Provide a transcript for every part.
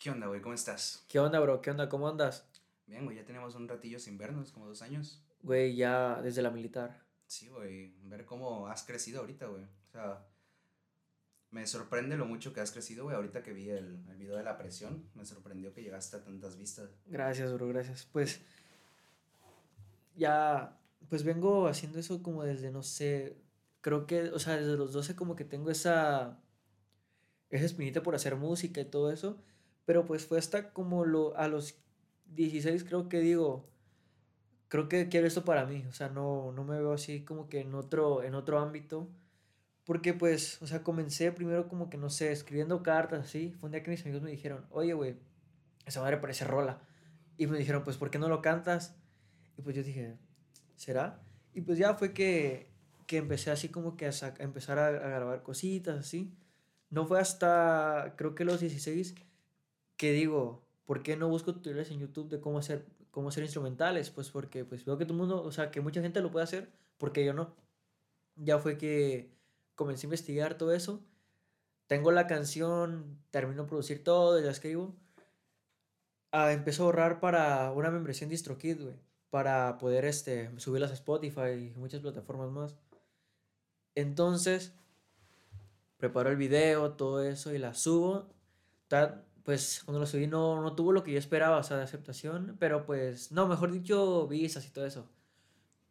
¿Qué onda, güey? ¿Cómo estás? ¿Qué onda, bro? ¿Qué onda? ¿Cómo andas? Bien, güey, ya tenemos un ratillo sin vernos, como dos años. Güey, ya desde la militar. Sí, güey, ver cómo has crecido ahorita, güey. O sea, me sorprende lo mucho que has crecido, güey. Ahorita que vi el, el video de la presión, me sorprendió que llegaste a tantas vistas. Gracias, bro, gracias. Pues ya, pues vengo haciendo eso como desde, no sé, creo que, o sea, desde los 12 como que tengo esa, esa espinita por hacer música y todo eso. Pero pues fue hasta como lo, a los 16 creo que digo, creo que quiero esto para mí. O sea, no, no me veo así como que en otro, en otro ámbito. Porque pues, o sea, comencé primero como que, no sé, escribiendo cartas así. Fue un día que mis amigos me dijeron, oye, güey, esa madre parece rola. Y me dijeron, pues, ¿por qué no lo cantas? Y pues yo dije, ¿será? Y pues ya fue que, que empecé así como que a, a empezar a, a grabar cositas así. No fue hasta, creo que los 16, que digo, ¿por qué no busco tutoriales en YouTube de cómo hacer, cómo hacer instrumentales? Pues porque pues veo que todo el mundo, o sea, que mucha gente lo puede hacer, porque yo no. Ya fue que comencé a investigar todo eso. Tengo la canción, termino de producir todo, ya escribo. Ah, a ahorrar para una membresía en DistroKid, güey. Para poder este, subirlas a Spotify y muchas plataformas más. Entonces, preparo el video, todo eso y la subo. Pues cuando lo subí no, no tuvo lo que yo esperaba, o sea, de aceptación. Pero pues, no, mejor dicho, visas y todo eso.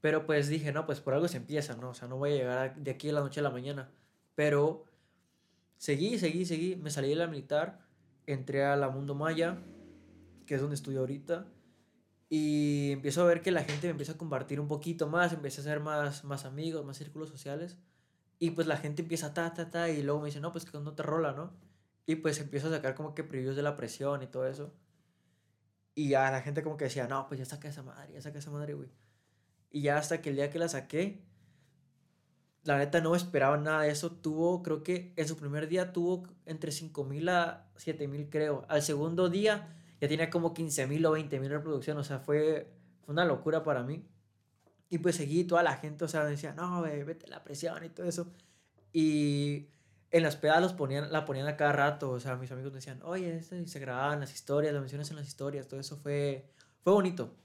Pero pues dije, no, pues por algo se empieza, ¿no? O sea, no voy a llegar de aquí a la noche a la mañana. Pero seguí, seguí, seguí. Me salí de la militar, entré a la Mundo Maya, que es donde estudio ahorita. Y empiezo a ver que la gente me empieza a compartir un poquito más, empecé a hacer más, más amigos, más círculos sociales. Y pues la gente empieza ta, ta, ta, y luego me dice, no, pues que no te rola, ¿no? Y pues empiezo a sacar como que previews de la presión y todo eso. Y ya la gente como que decía, no, pues ya saca esa madre, ya saca esa madre, güey. Y ya hasta que el día que la saqué, la neta no esperaba nada de eso. Tuvo, creo que en su primer día tuvo entre 5000 a 7000, creo. Al segundo día ya tenía como 15000 o 20000 reproducciones. O sea, fue, fue una locura para mí. Y pues seguí toda la gente, o sea, me decía, no, güey, vete la presión y todo eso. Y en las pedas los ponían, la ponían a cada rato, o sea, mis amigos me decían, oye, este, y se grababan las historias, las menciones en las historias, todo eso fue, fue bonito.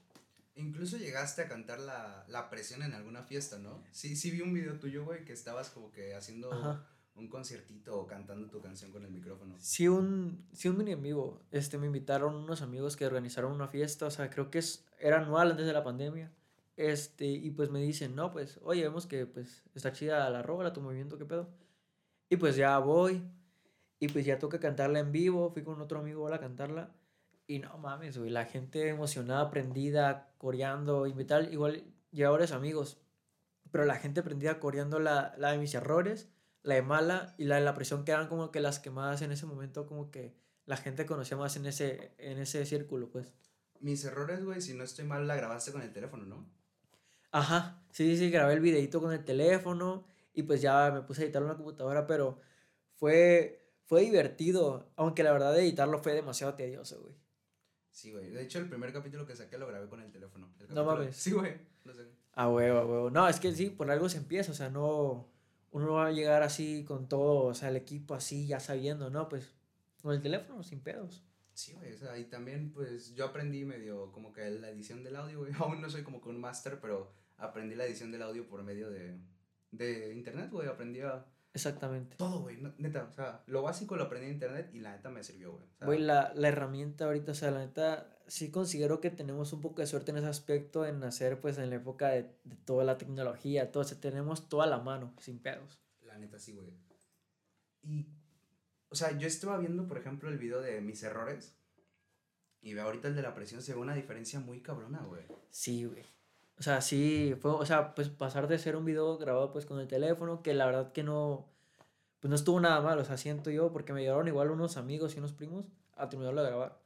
Incluso llegaste a cantar la, la presión en alguna fiesta, ¿no? Sí, sí vi un video tuyo, güey, que estabas como que haciendo Ajá. un conciertito o cantando tu canción con el micrófono. Sí, un, sí, un mini en vivo. Este, me invitaron unos amigos que organizaron una fiesta, o sea, creo que es, era anual antes de la pandemia. Este, y pues me dicen, no, pues, oye, vemos que pues está chida la rola, tu movimiento, qué pedo. Y pues ya voy, y pues ya toca cantarla en vivo, fui con otro amigo a cantarla. Y no mames, güey, la gente emocionada, prendida, coreando, y tal. Igual lleva varios amigos, pero la gente prendida coreando la, la de mis errores, la de mala y la de la presión que eran como que las que más en ese momento como que la gente conocía más en ese, en ese círculo, pues. Mis errores, güey, si no estoy mal, la grabaste con el teléfono, ¿no? Ajá, sí, sí, grabé el videito con el teléfono y pues ya me puse a editarlo en la computadora, pero fue, fue divertido, aunque la verdad editarlo fue demasiado tedioso, güey. Sí, güey. De hecho, el primer capítulo que saqué lo grabé con el teléfono. El No mames. Sí, güey. No sé. A huevo, a huevo. No, es que sí, por algo se empieza, o sea, no, uno no va a llegar así con todo, o sea, el equipo así, ya sabiendo, ¿no? Pues con el teléfono, sin pedos. Sí, güey, o sea, y también, pues, yo aprendí medio como que la edición del audio, güey. Aún no soy como que un máster, pero aprendí la edición del audio por medio de, de internet, güey. Aprendí a Exactamente. todo, güey, neta. O sea, lo básico lo aprendí en internet y la neta me sirvió, güey. O sea, Güey, la, la herramienta ahorita, o sea, la neta, sí considero que tenemos un poco de suerte en ese aspecto, en hacer, pues, en la época de, de toda la tecnología, todo, o sea, tenemos toda la mano, sin pedos. La neta, sí, güey. Y, o sea, yo estaba viendo, por ejemplo, el video de mis errores. Y veo ahorita el de la presión, se ve una diferencia muy cabrona, güey. Sí, güey. O sea, sí, fue, o sea, pues pasar de ser un video grabado pues con el teléfono, que la verdad que no, pues no estuvo nada mal, o sea, siento yo, porque me llevaron igual unos amigos y unos primos a terminarlo de grabar.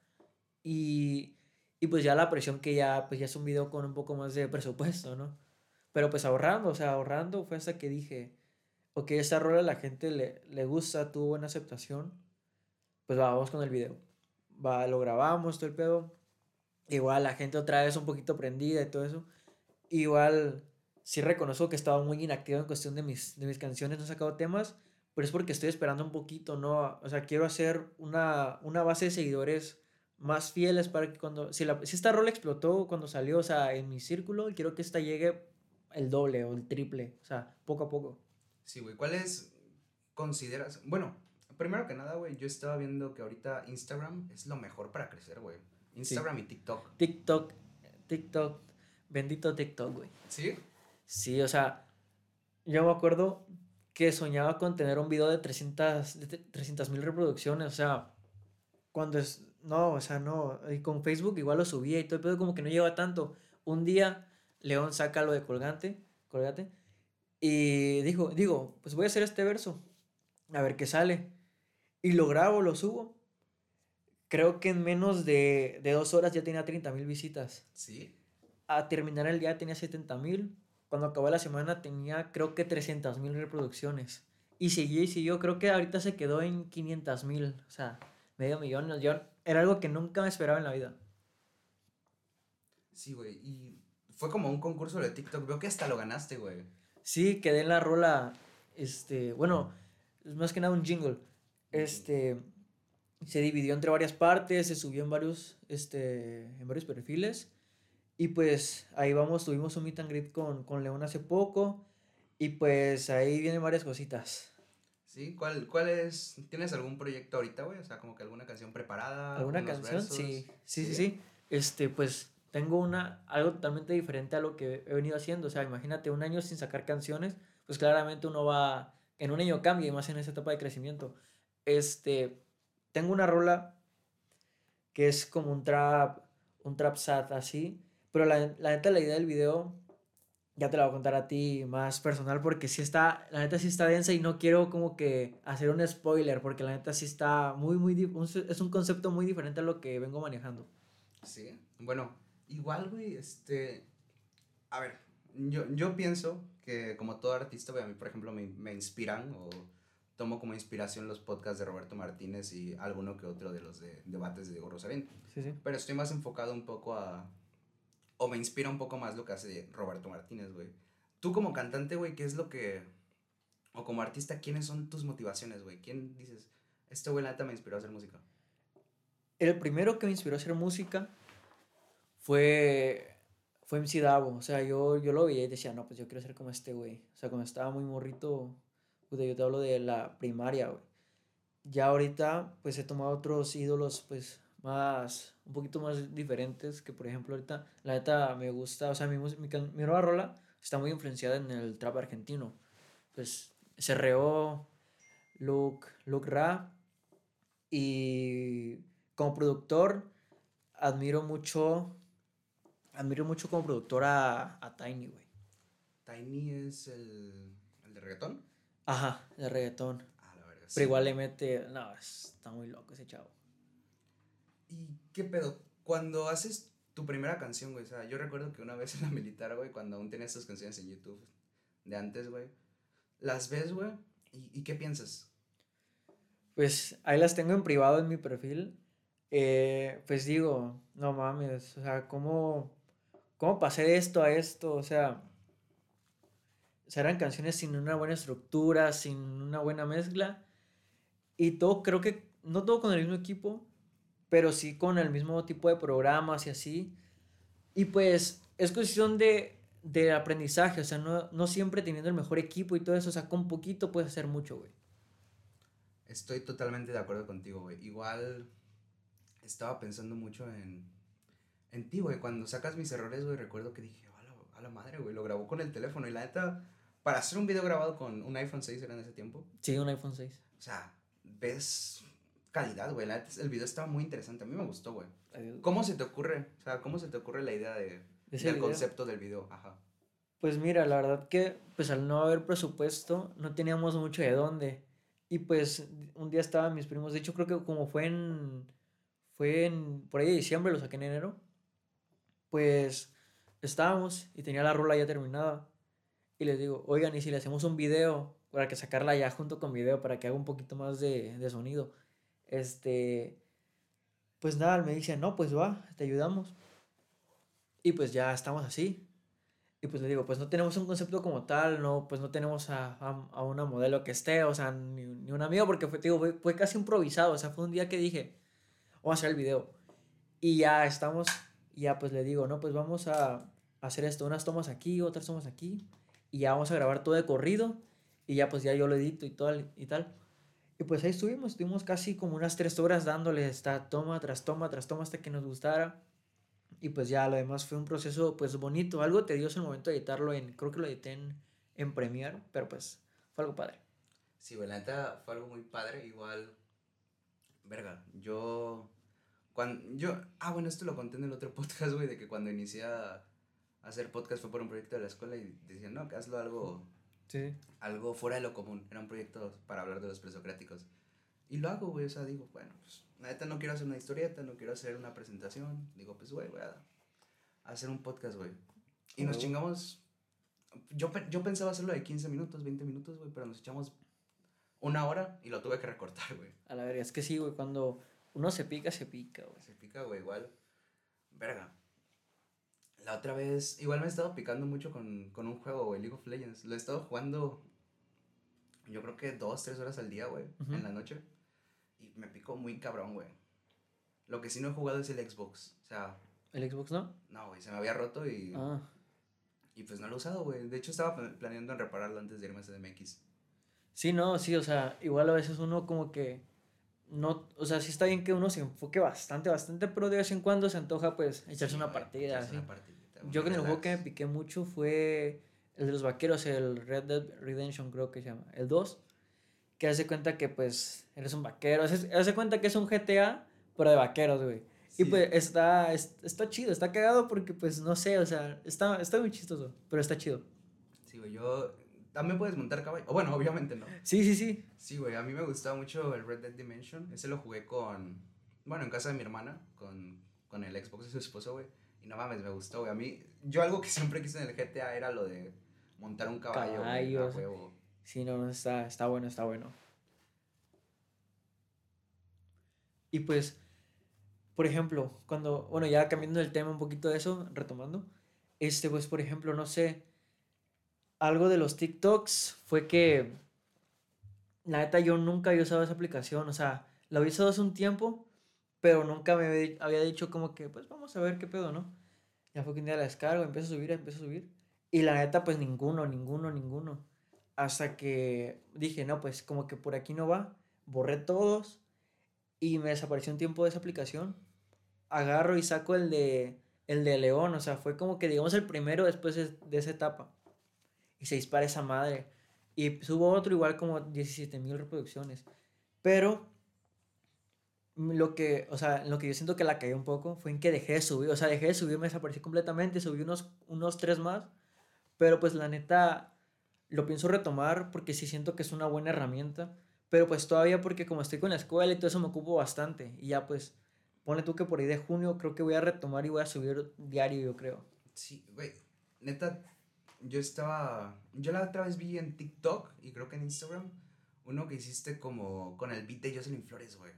Y, y pues ya la presión que ya, pues ya es un video con un poco más de presupuesto, ¿no? Pero pues ahorrando, o sea, ahorrando fue hasta que dije, ok, esta rola a la gente le, le gusta, tuvo buena aceptación, pues va, vamos con el video. Va, lo grabamos, todo el pedo. Igual la gente otra vez un poquito prendida y todo eso. Igual sí reconozco que estaba muy inactivo en cuestión de mis, de mis canciones, no he sacado temas, pero es porque estoy esperando un poquito, ¿no? O sea, quiero hacer una, una base de seguidores más fieles para que cuando, si, la, si esta rol explotó cuando salió, o sea, en mi círculo, quiero que esta llegue el doble o el triple, o sea, poco a poco. Sí, güey, ¿cuáles consideras? Bueno, primero que nada, güey, yo estaba viendo que ahorita Instagram es lo mejor para crecer, güey. Instagram y TikTok. TikTok, TikTok, bendito TikTok, güey. ¿Sí? Sí, o sea, yo me acuerdo que soñaba con tener un video de 300 mil reproducciones, o sea, cuando es, no, o sea, no, y con Facebook igual lo subía y todo, pero como que no lleva tanto. Un día León saca lo de colgante, colgate, y dijo, digo, pues voy a hacer este verso, a ver qué sale. Y lo grabo, lo subo. Creo que en menos de, de dos horas ya tenía 30 mil visitas. Sí. A terminar el día tenía 70 mil cuando acabó la semana tenía creo que 300 mil reproducciones. Y siguió y siguió, creo que ahorita se quedó en 500 mil, o sea, medio millón. Yo, era algo que nunca me esperaba en la vida. Sí, güey, y fue como un concurso de TikTok, veo que hasta lo ganaste, güey. Sí, quedé en la rola, este, bueno, es más que nada un jingle. Este, se dividió entre varias partes, se subió en varios, este, en varios perfiles. Y pues ahí vamos, tuvimos un meet and greet con, con León hace poco. Y pues ahí vienen varias cositas. ¿Sí? ¿Cuál, ¿Cuál es? ¿Tienes algún proyecto ahorita, güey? O sea, como que alguna canción preparada. ¿Alguna canción? Sí. sí. sí, sí, Este, pues tengo una, algo totalmente diferente a lo que he venido haciendo. O sea, imagínate un año sin sacar canciones, pues claramente uno va, en un año cambia y más en esa etapa de crecimiento. Este, tengo una rola que es como un trap, un trap sad así, pero la, la neta, la idea del video, ya te la voy a contar a ti más personal, porque sí está, la neta sí está densa y no quiero como que hacer un spoiler, porque la neta sí está muy, muy, es un concepto muy diferente a lo que vengo manejando. Sí, bueno, igual, güey, este, a ver, yo, yo pienso que como todo artista, güey, a mí, por ejemplo, me, me inspiran o tomo como inspiración los podcasts de Roberto Martínez y alguno que otro de los de debates de Diego Rosarín. Sí, sí. Pero estoy más enfocado un poco a, o me inspira un poco más lo que hace Roberto Martínez, güey. Tú como cantante, güey, ¿qué es lo que... O como artista, ¿quiénes son tus motivaciones, güey? ¿Quién dices, este güey la neta me inspiró a hacer música? El primero que me inspiró a hacer música fue fue MC Davo. O sea, yo, yo lo veía y decía, no, pues yo quiero ser como este güey. O sea, cuando estaba muy morrito, pues yo te hablo de la primaria, güey. Ya ahorita, pues he tomado otros ídolos, pues más, un poquito más diferentes, que por ejemplo ahorita, la neta me gusta, o sea, mi, mi, mi nueva rola está muy influenciada en el trap argentino. Pues CRO, Luke, Luke Ra, y como productor admiro mucho, admiro mucho como productor a, a Tiny, güey. Tiny es el, el de reggaetón. Ajá, de reggaetón. Ah, la verdad. Pero igual le mete, no, está muy loco ese chavo. ¿Y qué pedo? Cuando haces tu primera canción, güey, o sea, yo recuerdo que una vez en la militar, güey, cuando aún tenías estas canciones en YouTube de antes, güey, las ves, güey, ¿y, qué piensas? Pues ahí las tengo en privado en mi perfil. Eh, pues digo, no mames, o sea, ¿cómo, cómo pasé de esto a esto? O sea, eran canciones sin una buena estructura, sin una buena mezcla. Y todo, creo que, no todo con el mismo equipo, pero sí con el mismo tipo de programas y así. Y pues es cuestión de, de aprendizaje, o sea, no, no siempre teniendo el mejor equipo y todo eso, o sea, con poquito puedes hacer mucho, güey. Estoy totalmente de acuerdo contigo, güey. Igual estaba pensando mucho en, en ti, güey. Cuando sacas mis errores, güey, recuerdo que dije, a la, a la madre, güey, lo grabó con el teléfono. Y la neta, para hacer un video grabado con un iPhone 6 era en ese tiempo. Sí, un iPhone 6. O sea, ves calidad, güey. El video estaba muy interesante. A mí me gustó, güey. ¿Cómo se te ocurre? O sea, ¿cómo se te ocurre la idea de, del concepto del video? Ajá. Pues mira, la verdad que, pues al no haber presupuesto, no teníamos mucho de dónde. Y pues un día estaban mis primos, de hecho creo que como fue en, fue en, por ahí de diciembre, lo saqué en enero, pues estábamos y tenía la rola ya terminada. Y les digo, oigan, ¿y si le hacemos un video para que sacarla ya junto con video para que haga un poquito más de, de sonido? Este, pues nada, me dice, no, pues va, te ayudamos. Y pues ya estamos así. Y pues le digo, pues no tenemos un concepto como tal, no, pues no tenemos a, a, una modelo que esté, o sea, ni, ni un amigo, porque fue, digo, fue, casi improvisado, o sea, fue un día que dije, vamos a hacer el video. Y ya estamos, ya pues le digo, no, pues vamos a hacer esto, unas tomas aquí, otras tomas aquí, y ya vamos a grabar todo de corrido, y ya pues ya yo lo edito y, todo, y tal. Y pues ahí estuvimos, estuvimos casi como unas tres horas dándole esta toma tras toma tras toma hasta que nos gustara. Y pues ya lo demás fue un proceso pues bonito, algo tedioso el momento de editarlo en, creo que lo edité en, en Premiere, pero pues fue algo padre. Sí, güey, la neta fue algo muy padre, igual, verga, yo, cuando, yo, ah, bueno, esto lo conté en el otro podcast, güey, de que cuando inicié a hacer podcast fue por un proyecto de la escuela y decían, no, que hazlo algo, sí. algo fuera de lo común, era un proyecto para hablar de los presocráticos. Y lo hago, güey, o sea, digo, bueno, pues neta no quiero hacer una historieta, no quiero hacer una presentación. Digo, pues, güey, voy a hacer un podcast, güey. Y nos chingamos. Yo, yo pensaba hacerlo de 15 minutos, 20 minutos, güey, pero nos echamos una hora y lo tuve que recortar, güey. A la verga, es que sí, güey, cuando uno se pica, se pica, güey. Se pica, güey, igual. Verga. La otra vez, igual me he estado picando mucho con, con un juego, güey, League of Legends. Lo he estado jugando, yo creo que dos, tres horas al día, güey, en la noche. Y me picó muy cabrón, güey. Lo que sí no he jugado es el Xbox. O sea. ¿El Xbox no? No, güey, se me había roto y. Ah. Y pues no lo he usado, güey. De hecho, estaba planeando en repararlo antes de irme a CDMX. Sí, no, sí, o sea, igual a veces uno como que. No, o sea, sí está bien que uno se enfoque bastante, bastante, pero de vez en cuando se antoja, pues, echarse una partida. Así. Yo que en el juego que me piqué mucho fue el de los vaqueros, el Red Dead Redemption, creo que se llama. El 2 que hace cuenta que pues eres un vaquero, hace, hace cuenta que es un GTA, pero de vaqueros, güey. Y pues está, está chido, está cagado porque pues no sé, o sea, está, está muy chistoso, pero está chido. Sí, güey, yo... También puedes montar caballo. O bueno, obviamente no. Sí, sí, sí. Sí, güey, a mí me gustaba mucho el Red Dead Dimension. Ese lo jugué con... Bueno, en casa de mi hermana, con, con el Xbox de su esposo, güey. Y no mames, me gustó, güey. A mí, yo algo que siempre quise en el GTA era lo de montar un caballo. Caballos. Sí, no, está, está bueno, está bueno. Y pues, por ejemplo, cuando, bueno, ya cambiando el tema un poquito de eso, retomando, este, pues, por ejemplo, no sé, algo de los TikToks fue que, la neta, yo nunca había usado esa aplicación, o sea, la había usado hace un tiempo, pero nunca me había dicho como que, pues, vamos a ver qué pedo, ¿no? Ya fue que un día la descargo, empiezo a subir, empiezo a subir, y la neta, pues, ninguno, ninguno, ninguno. Hasta que dije, no, pues como que por aquí no va. Borré todos y me desapareció un tiempo de esa aplicación. Agarro y saco el de, el de León. O sea, fue como que digamos el primero después de, esa etapa. Y se dispara esa madre. Y subo otro igual como 17 mil reproducciones. Pero lo que, o sea, lo que yo siento que la caí un poco fue en que dejé de subir. O sea, dejé de subir, me desaparecí completamente. Subí unos, unos tres más. Pero pues la neta lo pienso retomar porque sí siento que es una buena herramienta, pero pues todavía porque como estoy con la escuela y todo eso me ocupo bastante y ya pues pone tú que por ahí de junio creo que voy a retomar y voy a subir diario yo creo. Sí, güey, neta, yo estaba, yo la otra vez vi en TikTok y creo que en Instagram uno que hiciste como con el beat de Jocelyn Flores, güey.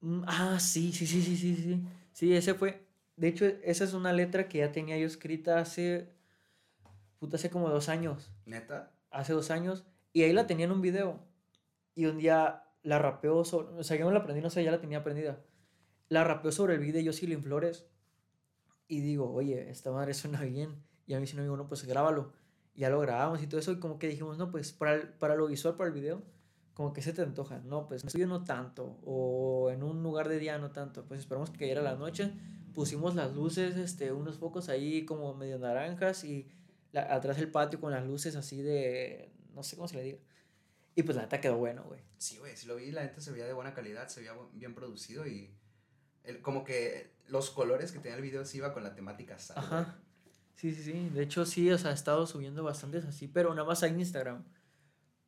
Mm, ah, sí, sí, sí, sí, sí, sí. Sí, ese fue. De hecho, esa es una letra que ya tenía yo escrita hace hace como dos años. ¿Neta? Hace dos años. Y ahí la tenía en un video. Y un día la rapeó O sea, yo no la aprendí, no sé, ya la tenía aprendida. La rapeó sobre el video yo Jocelyn Flores. Y digo, oye, esta madre suena bien. Y a mí si no digo, no, pues grábalo. Y ya lo grabamos y todo eso. Y como que dijimos, no, pues para, para lo visual, para el video, como que se te antoja. No, pues en estudio no tanto. O en un lugar de día no tanto. Pues esperamos que cayera la noche. Pusimos las luces, este, unos focos ahí como medio naranjas y atrás del patio con las luces así de, no sé cómo se le diga. Y pues la neta quedó bueno, güey. Sí, güey, si lo vi, la neta se veía de buena calidad, se veía bien producido y el, como que los colores que tenía el video sí iba con la temática Ajá. Sí, sí, sí. De hecho, sí, o sea, he estado subiendo bastantes así, pero nada más en Instagram.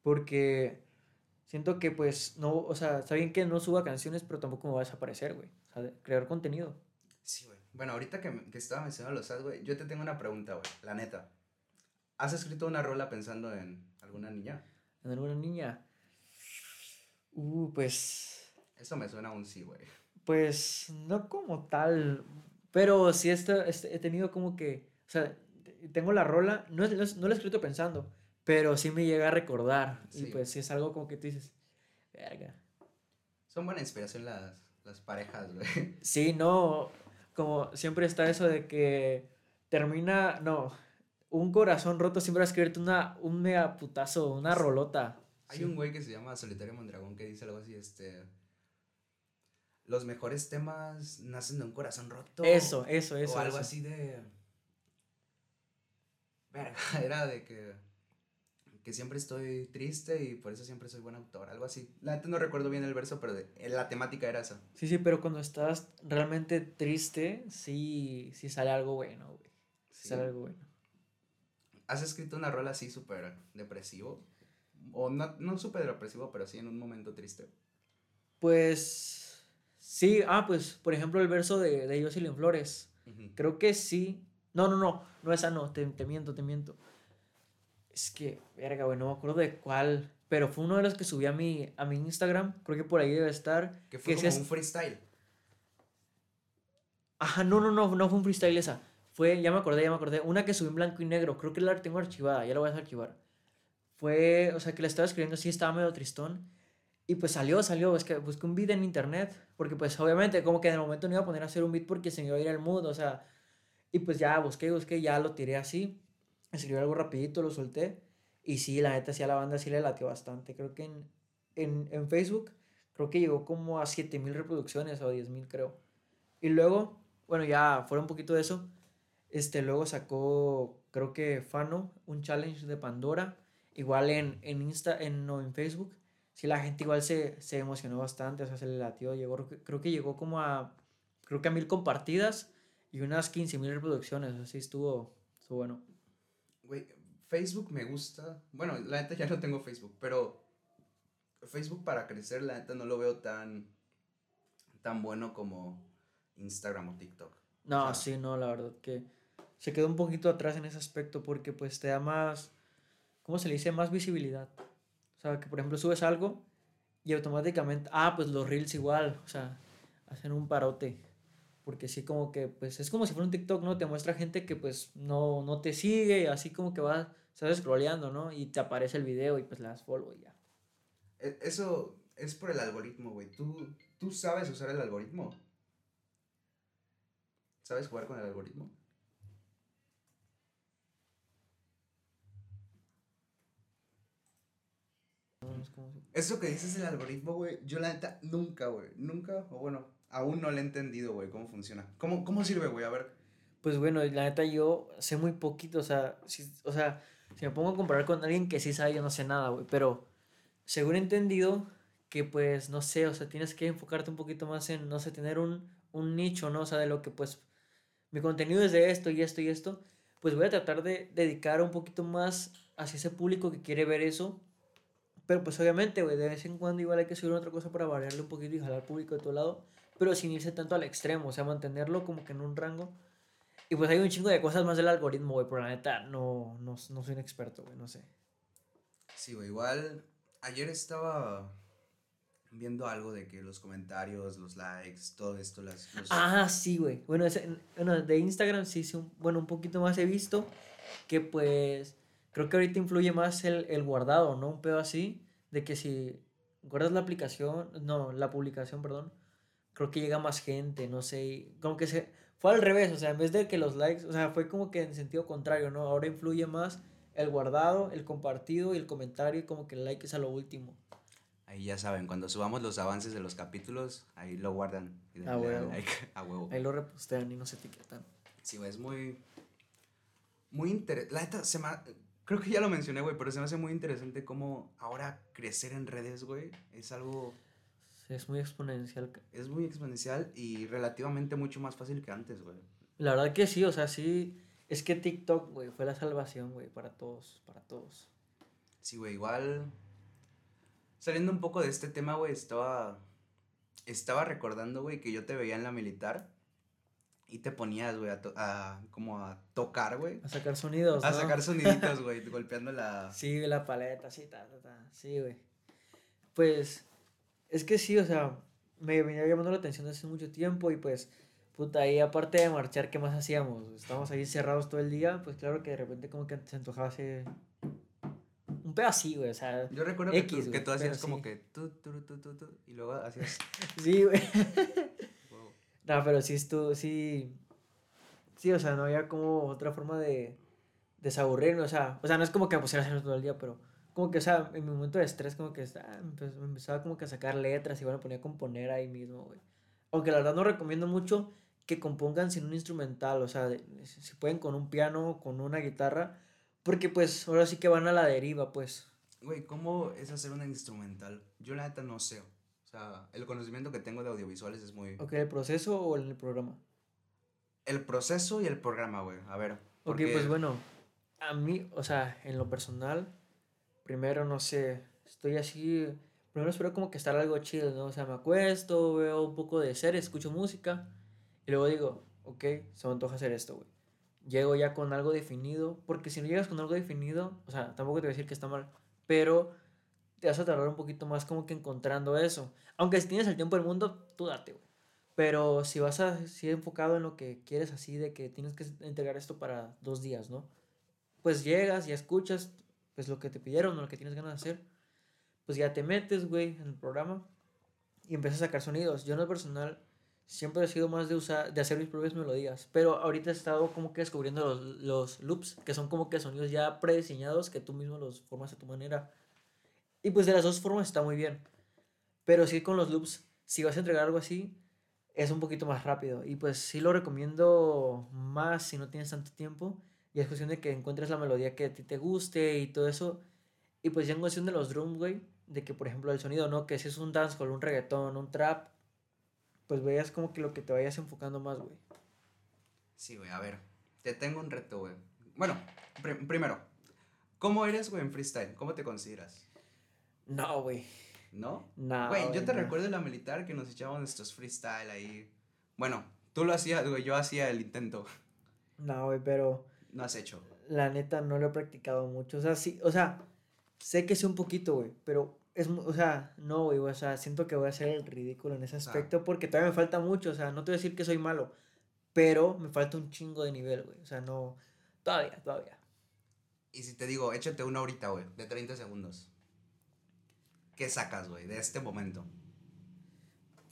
Porque siento que, pues, no, o sea, está bien que no suba canciones, pero tampoco me va a desaparecer, güey. O sea, crear contenido. Sí, güey. Bueno, ahorita que, que estaba mencionando los ads, güey, yo te tengo una pregunta, güey, la neta. ¿Has escrito una rola pensando en alguna niña? ¿En alguna niña? Uh, pues. Eso me suena a un sí, güey. Pues no como tal. Pero sí he, he tenido como que O sea, tengo la rola, no, es- no la he escrito pensando, pero sí me llega a recordar. Y pues sí es algo como que tú dices, verga. Son buena inspiración las, las parejas, güey. Sí, no, como siempre está eso de que termina, no, un corazón roto siempre va a escribirte una, un mega putazo, una rolota. Hay Sí. un güey que se llama Solitario Mondragón que dice algo así, este... Los mejores temas nacen de un corazón roto. Eso, eso, eso. o algo eso. así de... Verga, era de que... Que siempre estoy triste y por eso siempre soy buen autor, algo así. La neta no recuerdo bien el verso, pero de- la temática era esa. Sí, sí, pero cuando estás realmente triste, sí, sí sale algo bueno, güey. Sí Sí. sale algo bueno. ¿Has escrito una rola así súper depresivo? O no, no súper depresivo, pero sí en un momento triste. Pues, sí, ah, pues, por ejemplo, el verso de, de Jocelyn Flores. Ujú. Creo que sí. No, no, no, no esa no, te, te miento, te miento. Es que, verga, güey, no me acuerdo de cuál, pero fue uno de los que subí a mi, a mi Instagram, creo que por ahí debe estar. Que fue sí como es- un freestyle. Ajá, no, no, no, no fue un freestyle esa. Fue, ya me acordé, ya me acordé, una que subí en blanco y negro, creo que la tengo archivada, ya la voy a archivar. Fue, o sea, que la estaba escribiendo así, estaba medio tristón. Y pues salió, salió, es que busqué un beat en internet, porque pues obviamente como que el momento no iba a poner a hacer un beat porque se me iba a ir el mood, o sea, y pues ya busqué, busqué, ya lo tiré así, escribí algo rapidito, lo solté, y sí, la neta sí a la banda sí le latió bastante, creo que en, en, en Facebook, creo que llegó como a 7000 reproducciones o 10000 creo. Y luego, bueno, ya fuera un poquito de eso, este, luego sacó, creo que Fano, un challenge de Pandora, igual en, en Insta, en, no, en Facebook, sí la gente igual se, se emocionó bastante, o sea, se le latió, llegó, creo que- llegó como a, creo que a mil compartidas y unas 15 mil reproducciones, así estuvo, estuvo bueno. Güey, Facebook me gusta. Bueno, la neta ya no tengo Facebook, pero Facebook para crecer, la neta no lo veo tan, tan bueno como Instagram o TikTok. No, O sea, sí, no, la verdad que se quedó un poquito atrás en ese aspecto porque pues te da más, ¿cómo se le dice? Más visibilidad. Sea, que por ejemplo subes algo y automáticamente, ah, pues los reels igual, o sea, hacen un parote. Porque sí, como que, pues es como si fuera un TikTok, ¿no? Te muestra gente que pues no, no te sigue, así como que vas, estás scrolleando, ¿no? Y te aparece el video y pues le das follow y ya. E- Eso es por el algoritmo, güey. ¿Tú, ¿Tú sabes usar el algoritmo? ¿Sabes jugar con el algoritmo? Como si- Eso que dices del algoritmo, güey, yo la neta nunca, güey, nunca, o bueno, aún no le he entendido, güey, cómo funciona. ¿Cómo, cómo sirve, güey? A ver. Pues bueno, la neta yo sé muy poquito, o sea, si, o sea, si me pongo a comparar con alguien que sí sabe, yo no sé nada, güey, pero según he entendido que pues, no sé, o sea, tienes que enfocarte un poquito más en, no sé, tener un, un nicho, ¿no? O sea, de lo que pues mi contenido es de esto y esto y esto, pues voy a tratar de dedicar un poquito más hacia ese público que quiere ver eso. Pero pues obviamente, güey, de vez en cuando igual hay que subir otra cosa para variarle un poquito y jalar público de todo lado, pero sin irse tanto al extremo, o sea, mantenerlo como que en un rango. Y pues hay un chingo de cosas más del algoritmo, güey, pero la neta no, no, no soy un experto, güey, no sé. Sí, güey, igual ayer estaba viendo algo de que los comentarios, los likes, todo esto, las... los- Ah, sí, güey. Bueno, ese- bueno, de Instagram sí, sí, un- bueno, un poquito más he visto que pues creo que ahorita influye más el, el guardado, ¿no? Un pedo así, de que si guardas la aplicación, no, la publicación, perdón, creo que llega más gente, no sé, y como que se, fue al revés, o sea, en vez de que los likes, o sea, fue como que en sentido contrario, ¿no? Ahora influye más el guardado, el compartido y el comentario y como que el like es a lo último. Ahí ya saben, cuando subamos los avances de los capítulos, ahí lo guardan y A huevo. like a huevo. Ahí lo repostean y nos etiquetan. Sí, es muy... Muy interesante. La neta, se me... Creo que ya lo mencioné, güey, pero se me hace muy interesante cómo ahora crecer en redes, güey, es algo... Es muy exponencial. Es muy exponencial y relativamente mucho más fácil que antes, güey. La verdad que sí, o sea, sí. Es que TikTok, güey, fue la salvación, güey, para todos, para todos. Sí, güey, igual. Saliendo un poco de este tema, güey, estaba. Estaba recordando, güey, que yo te veía en la militar y te ponías, güey, a, to- a- como a tocar, güey. A sacar sonidos, A ¿no? sacar soniditos, güey, golpeando la. Sí, la paleta, sí, ta, ta, ta. Sí, güey. Pues, es que sí, o sea, me venía llamando la atención hace mucho tiempo y pues, Puta, ahí aparte de marchar, ¿qué más hacíamos? Estábamos ahí cerrados todo el día, pues claro que de repente como que se antojaba hacer un pedo así, güey, o sea, Yo recuerdo que, X, tú, que güey, tú hacías como sí. que tú, tú, tú, tú, tú, y luego hacías. Sí, güey. No, pero sí estuvo, sí. Sí, o sea, no había como otra forma de desaburrirme, o sea, o sea, no es como que me pusiera a hacer todo el día, pero como que, o sea, en mi momento de estrés, como que ah, empe- me empezaba como que a sacar letras y bueno, ponía a componer ahí mismo, güey. Aunque la verdad no recomiendo mucho que compongan sin un instrumental, o sea, si pueden con un piano, con una guitarra, porque pues ahora sí que van a la deriva, pues. Güey, ¿cómo es hacer una instrumental? Yo la neta no sé. O sea, el conocimiento que tengo de audiovisuales es muy... Ok, el proceso o el programa. El proceso y el programa, güey. A ver. Ok, porque- pues bueno, a mí, o sea, en lo personal, primero, no sé, estoy así, primero espero como que estar algo chido, ¿no? O sea, me acuesto, veo un poco de series, escucho música, y luego digo, ok, se me antoja hacer esto, güey. Llego ya con algo definido, porque si no llegas con algo definido, o sea, tampoco te voy a decir que está mal, pero te vas a tardar un poquito más como que encontrando eso. Aunque si tienes el tiempo del mundo, tú date, güey. Pero si vas a si enfocado en lo que quieres así de que tienes que entregar esto para dos días, ¿no? Pues llegas y escuchas pues lo que te pidieron o lo que tienes ganas de hacer. Pues ya te metes, güey, en el programa y empiezas a sacar sonidos. Yo en lo personal siempre he sido más de usar de hacer mis propias melodías, pero ahorita he estado como que descubriendo los, los loops, que son como que sonidos ya prediseñados que tú mismo los formas a tu manera. Y pues de las dos formas está muy bien. Pero sí con los loops, si vas a entregar algo así, es un poquito más rápido. Y pues sí lo recomiendo más si no tienes tanto tiempo. Y es cuestión de que encuentres la melodía que a ti te guste y todo eso. Y pues ya en cuestión de los drums, güey, de que por ejemplo el sonido, ¿no? Que si es un dancehall, un reggaetón, un trap, pues veas como que lo que te vayas enfocando más, güey. Sí, güey, a ver. Te tengo un reto, güey. Bueno, pri- primero. ¿Cómo eres, güey, en freestyle? ¿Cómo te consideras? No, güey. ¿No? No. Güey, yo te no. recuerdo en la militar que nos echábamos nuestros freestyle ahí. Bueno, tú lo hacías, güey, yo hacía el intento. No, güey, pero No has hecho. la neta no lo he practicado mucho. O sea, sí, o sea, sé que sé un poquito, güey, pero es, o sea, no, güey, o sea, siento que voy a hacer el ridículo en ese aspecto porque todavía me falta mucho, o sea, no te voy a decir que soy malo, pero me falta un chingo de nivel, güey, o sea, no, todavía, todavía. Y si te digo, échate una horita, güey, de 30 segundos. ¿Qué sacas, güey, de este momento?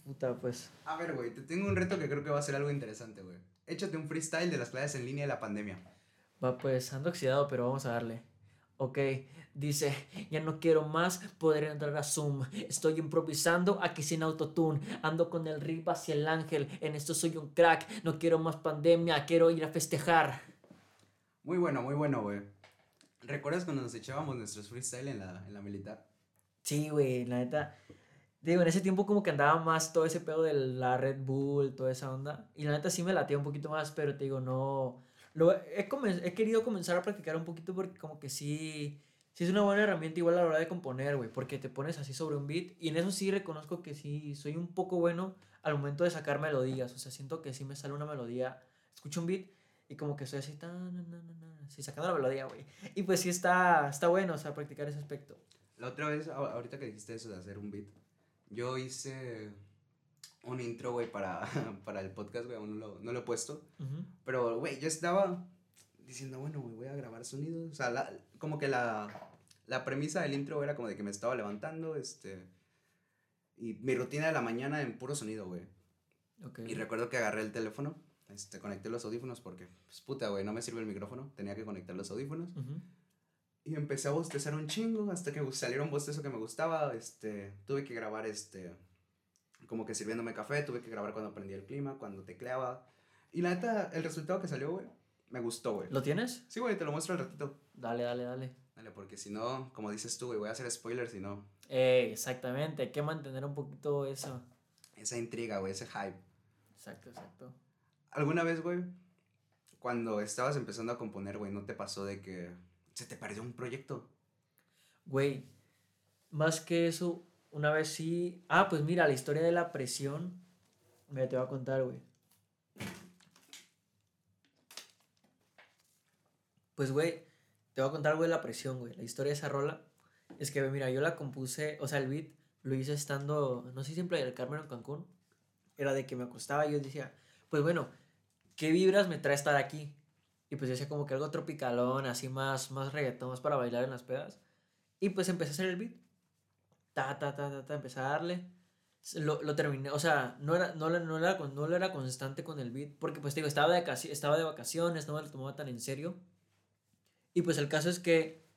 Puta, pues, A ver, güey, te tengo un reto que creo que va a ser algo interesante, güey. Échate un freestyle de las clases en línea de la pandemia. va, pues, ando oxidado, pero vamos a darle. Ok, dice, ya no quiero más poder entrar a Zoom. Estoy improvisando aquí sin autotune. Ando con el rip hacia el ángel. En esto soy un crack. No quiero más pandemia. Quiero ir a festejar. Muy bueno, muy bueno, güey. ¿Recuerdas cuando nos echábamos nuestros freestyle en la, en la militar? Sí, güey, la neta. Digo, en ese tiempo como que andaba más todo ese pedo de la Red Bull, toda esa onda. Y la neta sí me latía un poquito más, pero te digo, no. Lo he, he querido comenzar a practicar un poquito porque como que sí. Sí es una buena herramienta igual a la hora de componer, güey. Porque te pones así sobre un beat. Y en eso sí reconozco que sí soy un poco bueno al momento de sacar melodías. O sea, siento que sí me sale una melodía. Escucho un beat y como que estoy así, tan, na, na, na, na, sí, sacando la melodía, güey. Y pues sí está, está bueno, o sea, practicar ese aspecto. La otra vez, ahorita que dijiste eso de hacer un beat, yo hice un intro, güey, para, para el podcast, güey, aún no lo, no lo he puesto. Ujú. Pero, güey, yo estaba diciendo, bueno, güey, voy a grabar sonidos. O sea, la- como que la, la premisa del intro era como de que me estaba levantando, este... Y mi rutina de la mañana en puro sonido, güey. Ok. Y recuerdo que agarré el teléfono, este, conecté los audífonos porque, pues, puta, güey, no me sirve el micrófono. Tenía que conectar los audífonos. Ujú. Y empecé a bostezar un chingo hasta que saliera un bostezo que me gustaba. Este, tuve que grabar este, como que sirviéndome café, tuve que grabar cuando prendía el clima, cuando tecleaba. Y la neta, el resultado que salió, güey, me gustó, güey. ¿Lo tienes? Sí, güey, te lo muestro al ratito. Dale, dale, dale. Dale, porque si no, como dices tú, güey, voy a hacer spoilers si no. Eh, exactamente, hay que mantener un poquito eso. Esa intriga, güey, ese hype. Exacto, exacto. ¿Alguna vez, güey, cuando estabas empezando a componer, güey, no te pasó de que se te perdió un proyecto? Güey, más que eso, una vez sí. Ah, pues mira, la historia de la presión. Mira, te voy a contar, güey. Pues, güey, te voy a contar, güey, la presión, güey. La historia de esa rola es que, mira, yo la compuse, o sea, el beat lo hice estando, no sé, siempre en el Carmen en Cancún. Era de que me acostaba y yo decía, pues bueno, ¿qué vibras me trae estar aquí? Y pues decía como que algo tropicalón, así más, más reggaetón, más para bailar en las pedas. Y pues empecé a hacer el beat. Ta, ta, ta, ta, ta, empecé a darle. Lo, lo terminé, o sea, no era, no, no, era, no era constante con el beat, porque pues digo, estaba de, estaba de vacaciones, no me lo tomaba tan en serio. Y pues el caso es que,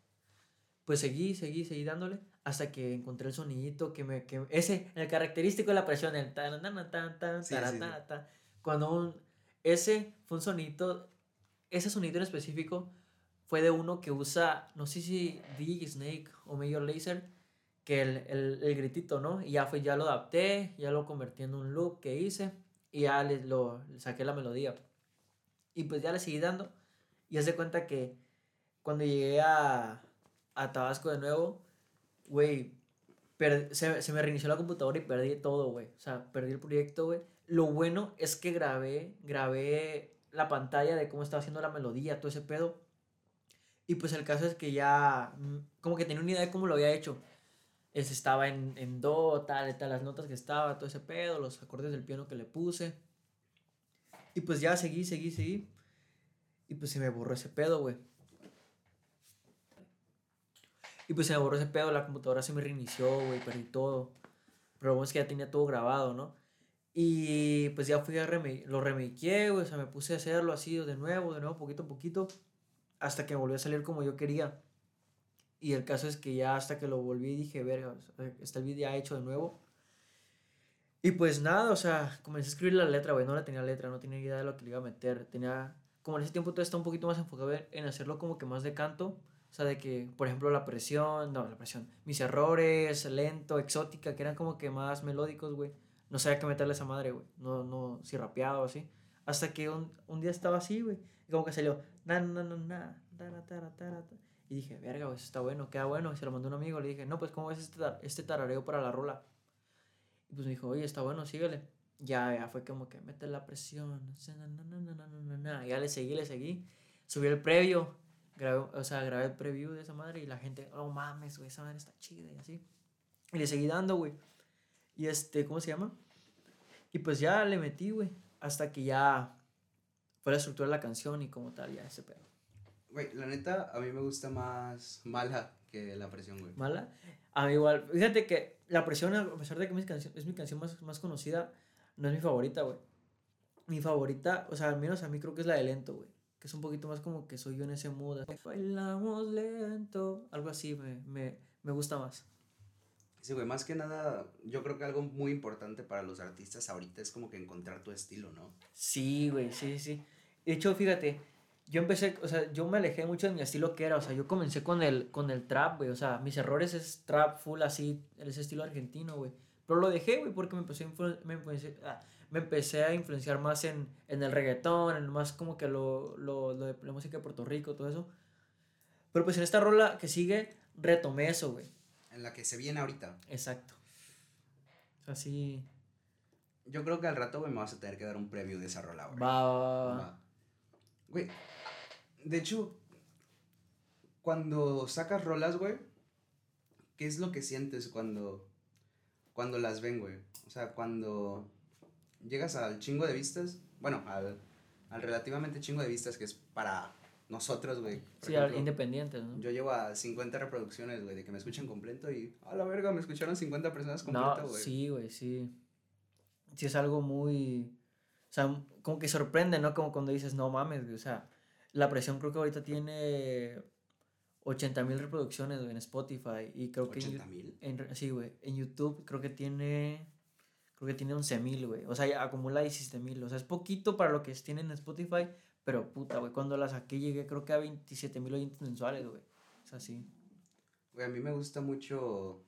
pues seguí, seguí, seguí dándole, hasta que encontré el sonidito que me, que ese, el característico de la presión, el tan, tan, tan, tan, tan, cuando un, ese fue un sonito, ese sonido en específico fue de uno que usa, no sé si DJ Snake o Major Laser, que el, el, el, gritito, ¿no? Y ya fue, ya lo adapté, ya lo convertí en un loop que hice y ya le, lo, saqué la melodía. Y pues ya le seguí dando y hace cuenta que cuando llegué a, a Tabasco de nuevo, güey, se, se, me reinició la computadora y perdí todo, güey. O sea, perdí el proyecto, güey. Lo bueno es que grabé, grabé la pantalla de cómo estaba haciendo la melodía, todo ese pedo. Y pues el caso es que ya, mm, como que tenía una idea de cómo lo había hecho estaba en, en do, tal, tal, las notas que estaba, todo ese pedo, los acordes del piano que le puse. Y pues ya seguí, seguí, seguí. Y pues se me borró ese pedo, güey. Y pues se me borró ese pedo, la computadora se me reinició, güey, perdí todo. Pero bueno, que ya tenía todo grabado, ¿no? Y pues ya fui a remake, lo remakeé, o sea, me puse a hacerlo así de nuevo, de nuevo, poquito a poquito, hasta que volvió a salir como yo quería. Y el caso es que ya hasta que lo volví dije, verga, está el video ya hecho de nuevo. Y pues nada, o sea, comencé a escribir la letra, güey, no la tenía letra, no tenía idea de lo que le iba a meter. Tenía, como en ese tiempo todo está un poquito más enfocado en hacerlo como que más de canto. O sea, de que, por ejemplo, la presión, no, la presión, mis errores, lento, exótica, que eran como que más melódicos, güey. No sabía qué meterle a esa madre, güey. No, no, si rapeado o así. Hasta que un, un día estaba así, güey. Y como que salió, na, na, na, na, ta, ta, ta, y dije, verga, pues está bueno, queda bueno. Y se lo mandó un amigo. Le dije, no, pues, ¿cómo ves este, este tarareo para la rola? Y pues me dijo, oye, está bueno, síguele. Ya, ya fue como que mete la presión. Ya le seguí, le seguí. Subí el previo. Grabé, o sea, grabé el preview de esa madre. Y la gente, oh mames, güey, esa madre está chida y así. Y le seguí dando, güey. Y este, ¿cómo se llama? Y pues ya le metí, güey. Hasta que ya fue la estructura de la canción y como tal, ya ese pedo. Güey, la neta, a mí me gusta más mala que la presión, güey. ¿Mala? A mí igual. Fíjate que la presión, a pesar de que mi canción, es mi canción más, más conocida, no es mi favorita, güey. Mi favorita, o sea, al menos a mí creo que es la de lento, güey. Que es un poquito más como que soy yo en ese mood. Bailamos lento. Algo así me, me, me gusta más. Sí, güey, más que nada, yo creo que algo muy importante para los artistas ahorita es como que encontrar tu estilo, ¿no? Sí, güey, sí, sí. De hecho, fíjate, yo empecé, o sea, yo me alejé mucho de mi estilo que era, o sea, yo comencé con el, con el trap, güey, o sea, mis errores es trap full así, ese estilo argentino, güey. Pero lo dejé, güey, porque me empecé, a me, empecé, ah, me empecé a influenciar más en, en el reggaetón, en más como que lo, lo, lo, de la música de Puerto Rico, todo eso. Pero pues en esta rola que sigue, retomé eso, güey. En la que se viene ahorita. Exacto. Así. Yo creo que al rato, güey, me vas a tener que dar un preview de esa rola, güey. Va, va, va. Güey, de hecho, cuando sacas rolas, güey, ¿qué es lo que sientes cuando, cuando las ven, güey? O sea, cuando llegas al chingo de vistas, bueno, al, al relativamente chingo de vistas que es para nosotros, güey. Sí, independientes, ¿no? Yo llevo a 50 reproducciones, güey, de que me escuchen completo y a la verga, me escucharon 50 personas completo, güey. No, sí, güey, sí. Sí, es algo muy. O sea, como que sorprende, ¿no? Como cuando dices, no mames, güey, o sea la presión creo que ahorita tiene 80 mil reproducciones en Spotify y creo que... ¿80 mil? Sí, güey. En YouTube creo que tiene... Creo que tiene 11 mil, güey. O sea, acumula 17 mil. O sea, es poquito para lo que tienen en Spotify. Pero puta, güey. Cuando la saqué llegué creo que a 27 mil oyentes mensuales, güey. O sea, sí. Güey, a mí me gusta mucho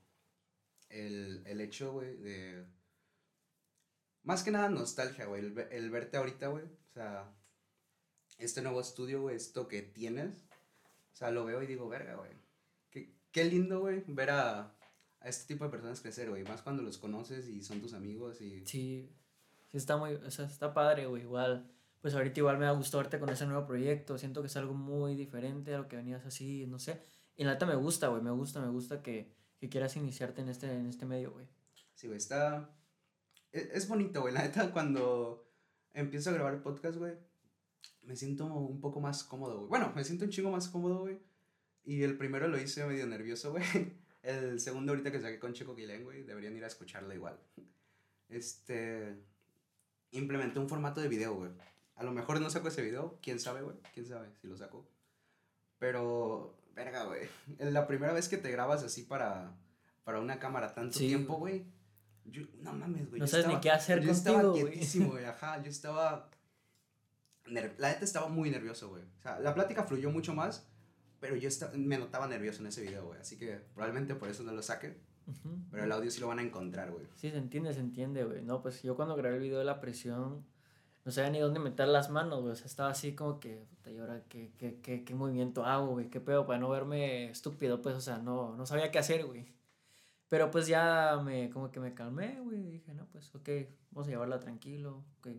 el, el hecho, güey, de... Más que nada nostalgia, güey. El, el verte ahorita, güey. O sea, este nuevo estudio, güey, esto que tienes. O sea, lo veo y digo, verga, güey. Qué, qué lindo, güey, ver a, a, este tipo de personas crecer, güey. Más cuando los conoces y son tus amigos y... Sí, sí está muy, o sea, está padre, güey, igual. Pues ahorita igual me ha gustado verte con ese nuevo proyecto. Siento que es algo muy diferente a lo que venías así, no sé. Y la neta me gusta, güey, me gusta, me gusta que, que quieras iniciarte en este, en este medio, güey. Sí, güey, está... Es, es bonito, güey, la neta, cuando empiezo a grabar el podcast, güey, me siento un poco más cómodo, güey. Bueno, me siento un chingo más cómodo, güey. Y el primero lo hice medio nervioso, güey. El segundo ahorita que saqué con Chico Guilén, güey, deberían ir a escucharlo igual. Este, implementé un formato de video, güey. A lo mejor no saco ese video, quién sabe, güey, quién sabe si lo saco. Pero, verga, güey, la primera vez que te grabas así para, para una cámara tanto tiempo, güey, no mames, güey. No sabes ni qué hacer yo estaba quietísimo, güey, ajá, yo estaba, la neta estaba muy nervioso, güey. O sea, la plática fluyó mucho más, pero yo me notaba nervioso en ese video, güey. Así que probablemente por eso no lo saque. Pero el audio sí lo van a encontrar, güey. Sí, se entiende, se entiende, güey. No, pues yo cuando grabé el video de la presión, no sabía ni dónde meter las manos, güey. O sea, estaba así como que, ¿y ahora qué, qué, qué, qué movimiento hago, güey? ¿Qué pedo? Para no verme estúpido, pues, o sea, no, no sabía qué hacer, güey. Pero pues ya me, como que me calmé, güey. Dije, no, pues, ok, vamos a llevarla tranquilo, ok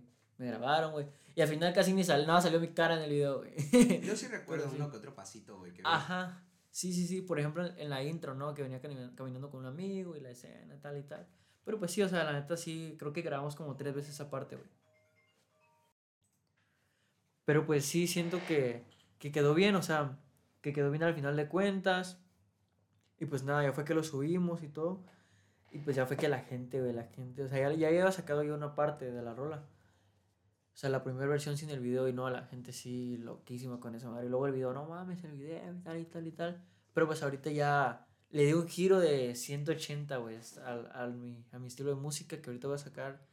me grabaron, güey. Y al final casi ni salió, nada salió mi cara en el video, güey. Yo sí recuerdo uno que otro pasito, güey. Ajá. Sí, sí, sí. Por ejemplo, en la intro, ¿no? Que venía caminando con un amigo y la escena, tal y tal. Pero pues sí, o sea, la neta sí, creo que grabamos como tres veces esa parte, güey. Pero pues sí, siento que, que quedó bien, o sea, que quedó bien al final de cuentas. Y pues nada, ya fue que lo subimos y todo. Y pues ya fue que la gente, güey, la gente, o sea, ya, ya había sacado yo una parte de la rola. O sea, la primera versión sin el video y no, la gente sí loquísima con esa madre. Y luego el video, no mames, el video y tal y tal y tal. Pero pues ahorita ya le di un giro de 180, güey, al, al mi, a mi estilo de música que ahorita voy a sacar.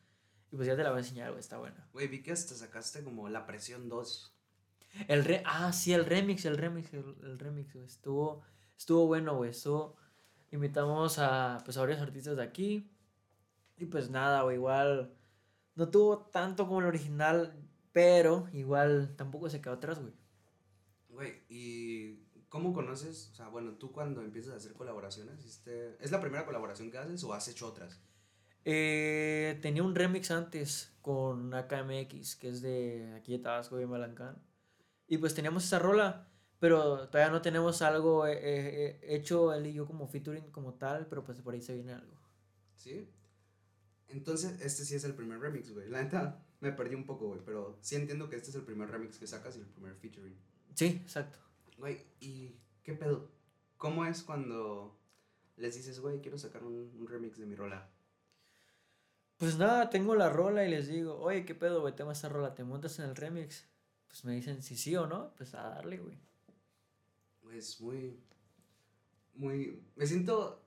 Y pues ya te la voy a enseñar, güey, está buena. Güey, vi que hasta sacaste como La Presión 2. El re ah, sí, el remix, el remix, el, remix, güey. Estuvo, estuvo bueno, güey. Estuvo, invitamos a, pues, a varios artistas de aquí. Y pues nada, güey, igual no tuvo tanto como el original, pero igual tampoco se quedó atrás, güey. Güey, ¿y cómo conoces? O sea, bueno, tú cuando empiezas a hacer colaboraciones, ¿es la primera colaboración que haces o has hecho otras? Eh, tenía un remix antes con AKMX, que es de aquí de Tabasco, de Malancán. Y pues teníamos esa rola, pero todavía no tenemos algo eh, eh, hecho él y yo como featuring como tal, pero pues por ahí se viene algo. ¿Sí? Entonces, este sí es el primer remix, güey. La neta, me perdí un poco, güey. Pero sí entiendo que este es el primer remix que sacas y el primer featuring. Sí, exacto. Güey, ¿y qué pedo? ¿Cómo es cuando les dices, güey, quiero sacar un, remix de mi rola? Pues nada, tengo la rola y les digo, oye, ¿qué pedo, güey? Tengo esta rola, ¿te montas en el remix? Pues me dicen si sí o no, pues a darle, güey. Pues muy. Muy. Me siento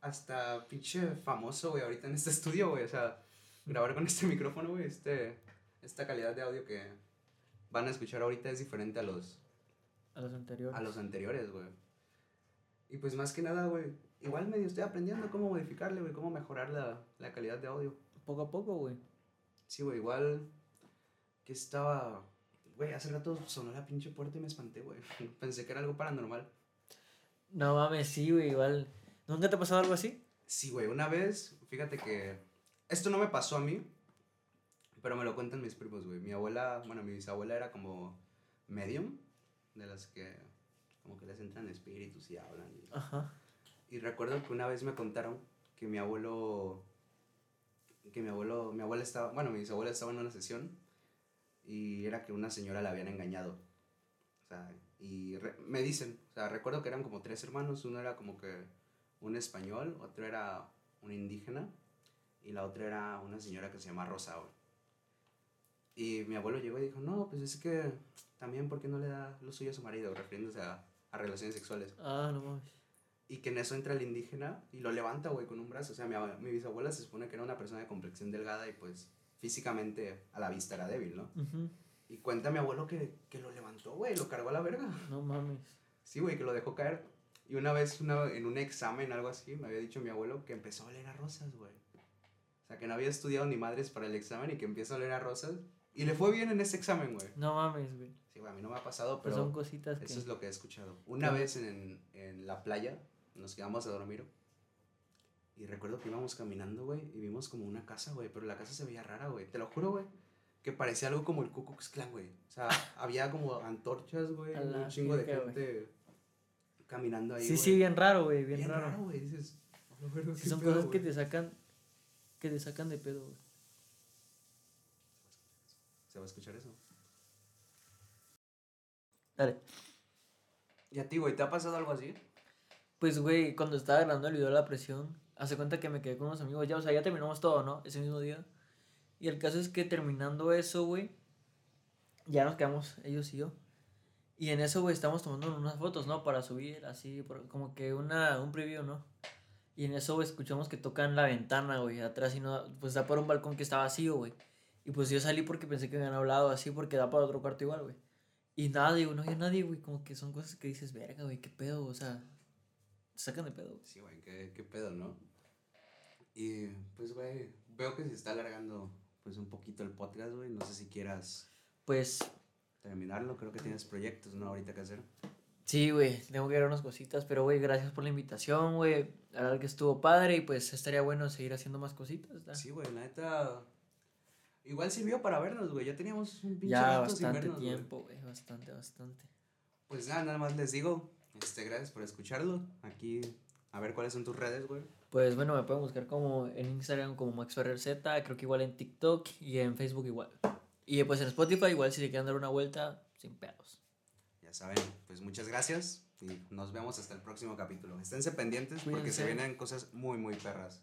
hasta pinche famoso, güey, ahorita en este estudio, güey. O sea, grabar con este micrófono, güey, este, esta calidad de audio que van a escuchar ahorita es diferente a los... A los anteriores. A los anteriores, güey. Y pues más que nada, güey, igual medio estoy aprendiendo cómo modificarle, güey, cómo mejorar la, la calidad de audio. Poco a poco, güey. Sí, güey, igual que estaba... Güey, hace rato sonó la pinche puerta y me espanté, güey. Pensé que era algo paranormal. No mames, sí, güey, igual ¿Nunca te ha pasado algo así? Sí, güey. Una vez, fíjate que. Esto no me pasó a mí, pero me lo cuentan mis primos, güey. Mi abuela, bueno, mi bisabuela era como medium, de las que como que les entran espíritus y hablan. Y, Ajá. Y recuerdo que una vez me contaron que mi abuelo, que mi abuelo, mi abuela estaba, bueno, mi bisabuela estaba en una sesión y era que una señora la habían engañado. O sea, y me dicen, o sea, recuerdo que eran como tres hermanos, uno era como que un español, otro era un indígena y la otra era una señora que se llama Rosa. Y mi abuelo llegó y dijo, no, pues es que también, ¿por qué no le da lo suyo a su marido? Refiriéndose a, a relaciones sexuales. Ah, no mames. Y que en eso entra el indígena y lo levanta, güey, con un brazo. O sea, mi, mi, bisabuela se supone que era una persona de complexión delgada y pues físicamente a la vista era débil, ¿no? Y cuenta mi abuelo que, que lo levantó, güey, lo cargó a la verga. No mames. Sí, güey, que lo dejó caer. Y una vez una, en un examen, algo así, me había dicho mi abuelo que empezó a oler a rosas, güey. O sea, que no había estudiado ni madres para el examen y que empieza a oler a rosas. Y le fue bien en ese examen, güey. No mames, güey. Sí, güey, a mí no me ha pasado, pues pero. son cositas Eso es lo que he escuchado. Una vez en, en la playa, nos quedamos a dormir. Y recuerdo que íbamos caminando, güey, y vimos como una casa, güey. Pero la casa se veía rara, güey. Te lo juro, güey. Que parecía algo como el Ku Klux Klan, güey. O sea, había como antorchas, güey. Un chingo de gente caminando ahí. Sí, sí, bien raro, güey, bien, raro. güey, dices. son cosas que te sacan, que te sacan de pedo, güey. se va a escuchar eso. Dale. ¿Y a ti, güey, te ha pasado algo así? Pues, güey, cuando estaba grabando el video de la presión, hace cuenta que me quedé con unos amigos ya, o sea, ya terminamos todo, ¿no? Ese mismo día. Y el caso es que terminando eso, güey, ya nos quedamos ellos y yo. Y en eso, güey, estamos tomando unas fotos, ¿no? Para subir, así, como que una, un preview, ¿no? Y en eso, güey, escuchamos que tocan la ventana, güey, atrás y no, pues da por un balcón que está vacío, güey. Y pues yo salí porque pensé que habían hablado así, porque da para otro cuarto igual, güey. Y nada, digo, no había nadie, güey, como que son cosas que dices, verga, güey, qué pedo, o sea, sacan de pedo. Sí, güey, qué, qué pedo, ¿no? Y pues, güey, veo que se está alargando pues un poquito el podcast, güey. No sé si quieras Pues terminarlo. Creo que tienes proyectos, ¿no? Ahorita que hacer. sí, güey, tengo que ver unas cositas, pero güey, gracias por la invitación, güey. La verdad que estuvo padre y pues estaría bueno seguir haciendo más cositas. ¿da? Sí, güey, la neta. Igual sirvió para vernos, güey. Ya teníamos un pinche ya rato sin bastante vernos, tiempo, güey, bastante, bastante. Pues nada, nada más les digo. Este, gracias por escucharlo. Aquí, a ver cuáles son tus redes, güey. Pues bueno, me pueden buscar como en Instagram como Max Ferrer Z, creo que igual en TikTok y en Facebook igual. Y pues en Spotify igual si le quieren dar una vuelta, sin pedos. Ya saben, pues muchas gracias. Y nos vemos hasta el próximo capítulo. Esténse pendientes porque se vienen cosas muy, muy perras.